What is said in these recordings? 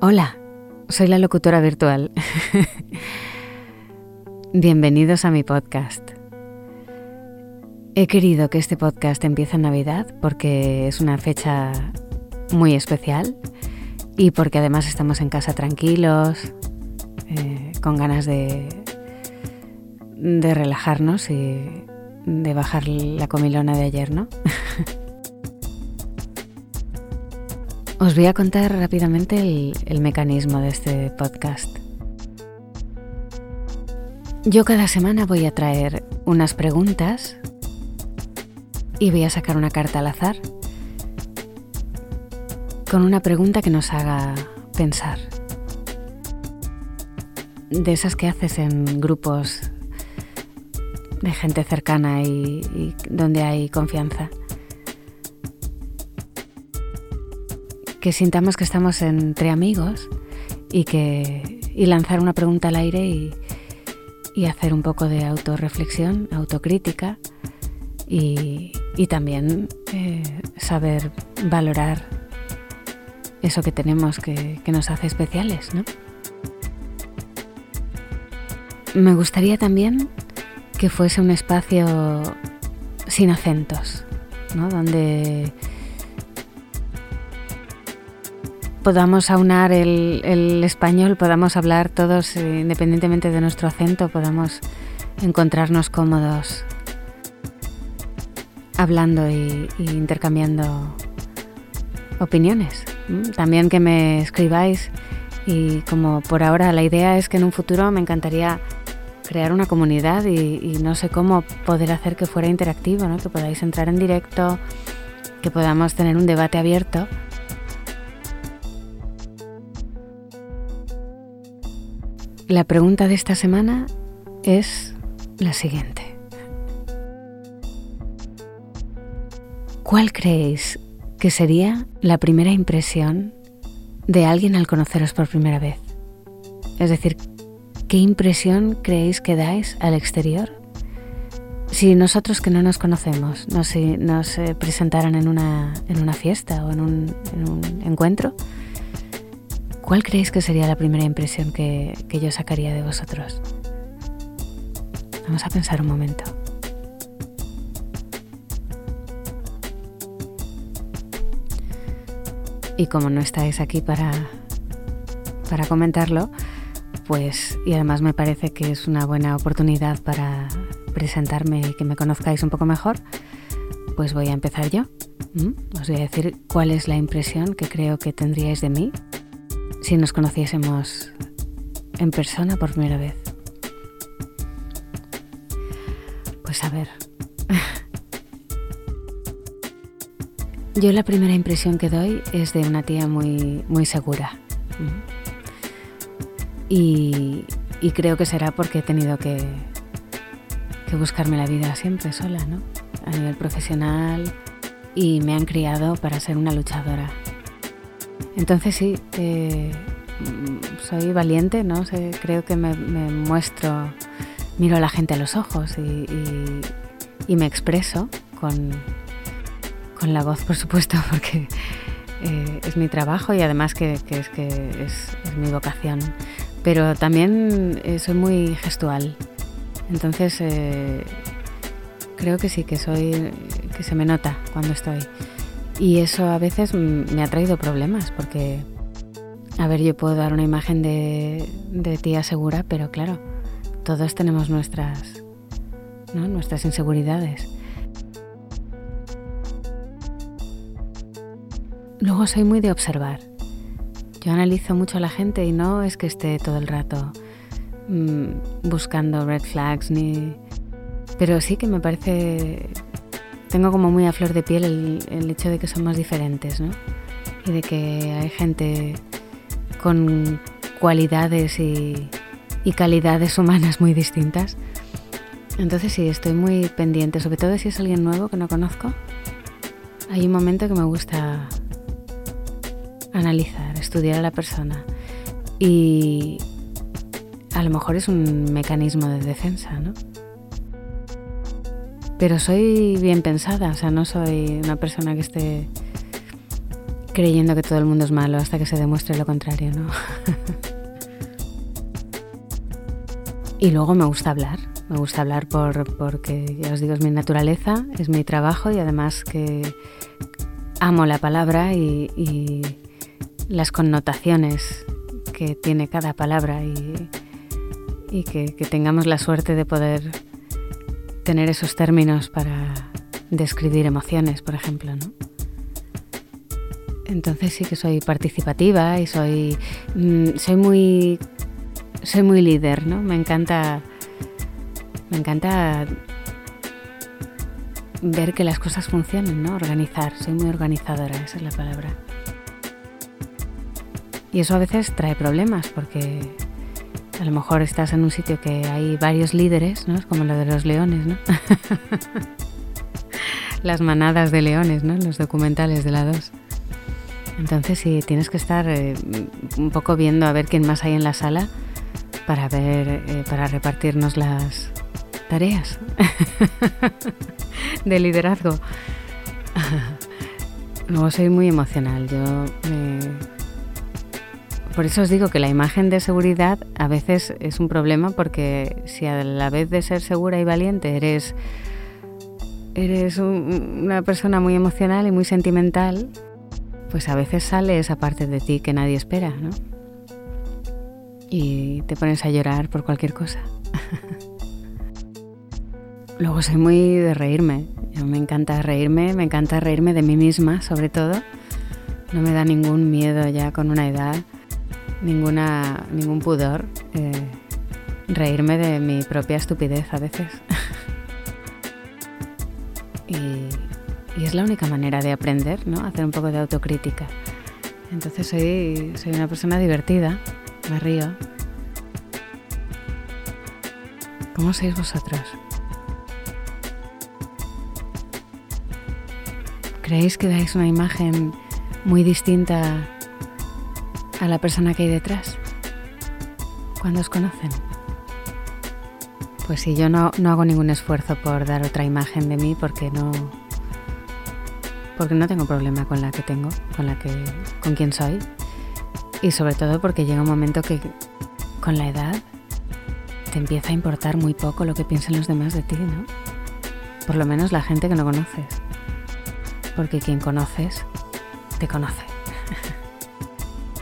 Hola, soy la locutora virtual. Bienvenidos a mi podcast. He querido que este podcast empiece en Navidad porque es una fecha muy especial y porque además estamos en casa tranquilos, eh, con ganas de, de relajarnos y de bajar la comilona de ayer, ¿no? Os voy a contar rápidamente el, mecanismo de este podcast. Yo cada semana voy a traer unas preguntas y voy a sacar una carta al azar con una pregunta que nos haga pensar. De esas que haces en grupos de gente cercana y donde hay confianza. Que sintamos que estamos entre amigos y que y lanzar una pregunta al aire y, hacer un poco de autorreflexión, autocrítica y, también eh, saber valorar eso que tenemos que, que nos hace especiales, ¿no? Me gustaría también que fuese un espacio sin acentos, ¿no? donde podamos aunar el, español, podamos hablar todos eh, independientemente de nuestro acento, podamos encontrarnos cómodos hablando y, intercambiando opiniones. También que me escribáis. Y como por ahora la idea es que en un futuro me encantaría crear una comunidad y, no sé cómo poder hacer que fuera interactivo, que podáis entrar en directo, que podamos tener un debate abierto La pregunta de esta semana es la siguiente. ¿Cuál creéis que sería la primera impresión de alguien al conoceros por primera vez? Es decir, ¿qué impresión creéis que dais al exterior? Si nosotros que no nos conocemos nos, nos eh, presentaran en una, en una, fiesta o en un encuentro, ¿Cuál creéis que sería la primera impresión que, yo sacaría de vosotros? Vamos a pensar un momento. Y como no estáis aquí para, para comentarlo, pues, y además me parece que es una buena oportunidad para presentarme y que me conozcáis un poco mejor, pues voy a empezar yo. ¿Mm? Os voy a decir cuál es la impresión que creo que tendríais de mí si nos conociésemos en persona por primera vez? Pues a ver. Yo la primera impresión que doy es de una tía muy, muy segura. Y, creo que será porque he tenido que, que buscarme la vida siempre sola, ¿no? A nivel profesional y me han criado para ser una luchadora. Entonces sí, eh, soy valiente, ¿no? creo que me, muestro, miro a la gente a los ojos y, me expreso con, la voz, por supuesto, porque eh, es mi trabajo y además que, es, que es, mi vocación. Pero también eh, soy muy gestual. Entonces creo que sí, que soy, que se me nota cuando estoy. Y eso a veces me ha traído problemas porque, a ver, yo puedo dar una imagen de, tía segura, pero claro, todos tenemos nuestras, nuestras inseguridades. Luego soy muy de observar. Yo analizo mucho a la gente y no es que esté todo el rato mm, buscando red flags ni... Pero sí que me parece tengo como muy a flor de piel el, hecho de que somos diferentes, ¿no? Y de que hay gente con cualidades y, calidades humanas muy distintas. Entonces sí, estoy muy pendiente, sobre todo si es alguien nuevo que no conozco. Hay un momento que me gusta analizar, estudiar a la persona. Y a lo mejor es un mecanismo de defensa, ¿no? Pero soy bien pensada, o sea, no soy una persona que esté creyendo que todo el mundo es malo hasta que se demuestre lo contrario, ¿no? y luego me gusta hablar. Me gusta hablar por, porque, ya os digo, es mi naturaleza, es mi trabajo y además que amo la palabra y, las connotaciones que tiene cada palabra y, que, tengamos la suerte de poder tener esos términos para describir emociones, por ejemplo. ¿no? Entonces sí que soy participativa y soy, mm, soy muy soy muy líder, ¿no? Me encanta me encanta ver que las cosas funcionen, ¿no? Organizar, soy muy organizadora, esa es la palabra. Y eso a veces trae problemas porque a lo mejor estás en un sitio que hay varios líderes, ¿no? Es como lo de los leones, ¿no? Las manadas de leones, ¿no? Los documentales de la 2. Entonces sí, tienes que estar eh, un poco viendo a ver quién más hay en la sala para ver, eh, para repartirnos las tareas de liderazgo. Luego soy muy emocional. Yo por eso os digo que la imagen de seguridad a veces es un problema porque si a la vez de ser segura y valiente eres eres una persona muy emocional y muy sentimental, pues a veces sale esa parte de ti que nadie espera, ¿no? Y te pones a llorar por cualquier cosa. Luego soy muy de reírme. me encanta reírme, me encanta reírme de mí misma, sobre todo. No me da ningún miedo ya con una edad, ninguna, ningún pudor. Eh, reírme de mi propia estupidez a veces. y, y es la única manera de aprender, ¿no? Hacer un poco de autocrítica. Entonces soy, soy una persona divertida, me río. ¿Cómo sois vosotros? ¿Creéis que dais una imagen muy distinta a la persona que hay detrás cuando os conocen? Pues sí, yo no, no hago ningún esfuerzo por dar otra imagen de mí porque no, porque no tengo problema con la que tengo, con la que con quien soy y sobre todo porque llega un momento que con la edad te empieza a importar muy poco lo que piensen los demás de ti, ¿no? Por lo menos la gente que no conoces. Porque quien conoces te conoce.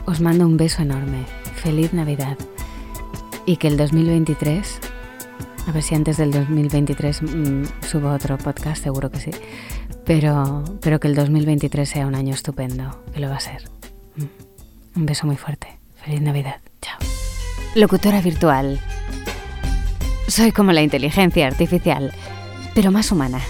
Os mando un beso enorme. Feliz Navidad. Y que el 2023 a ver si antes del 2023 mm, subo otro podcast, seguro que sí. Pero, pero que el 2023 sea un año estupendo, que lo va a ser. Mm. Un beso muy fuerte. Feliz Navidad. Chao. Locutora virtual. Soy como la inteligencia artificial, pero más humana.